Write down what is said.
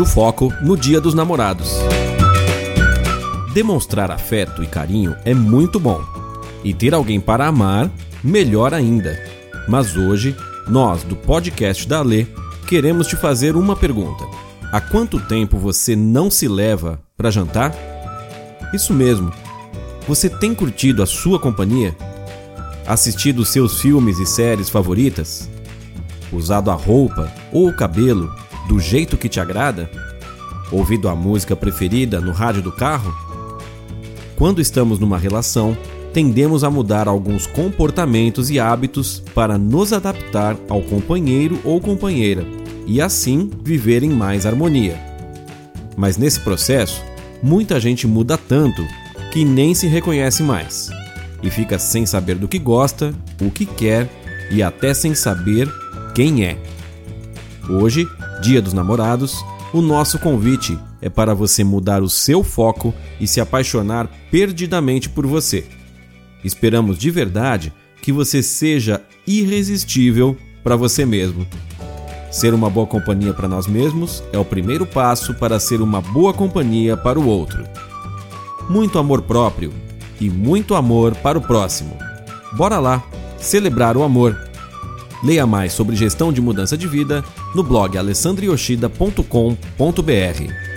o foco no Dia dos Namorados. Demonstrar afeto e carinho é muito bom, e ter alguém para amar, melhor ainda. Mas hoje, nós do podcast da Lê queremos te fazer uma pergunta: Há quanto tempo você não se leva para jantar? Isso mesmo. Você tem curtido a sua companhia? Assistido seus filmes e séries favoritas? Usado a roupa ou o cabelo do jeito que te agrada? Ouvido a música preferida no rádio do carro? Quando estamos numa relação, tendemos a mudar alguns comportamentos e hábitos para nos adaptar ao companheiro ou companheira e assim viver em mais harmonia. Mas nesse processo, muita gente muda tanto que nem se reconhece mais e fica sem saber do que gosta, o que quer e até sem saber quem é. Hoje, Dia dos Namorados, o nosso convite é para você mudar o seu foco e se apaixonar perdidamente por você. Esperamos de verdade que você seja irresistível para você mesmo. Ser uma boa companhia para nós mesmos é o primeiro passo para ser uma boa companhia para o outro. Muito amor próprio e muito amor para o próximo. Bora lá, celebrar o amor. Leia mais sobre gestão de mudança de vida no blog alessandrioshida.com.br.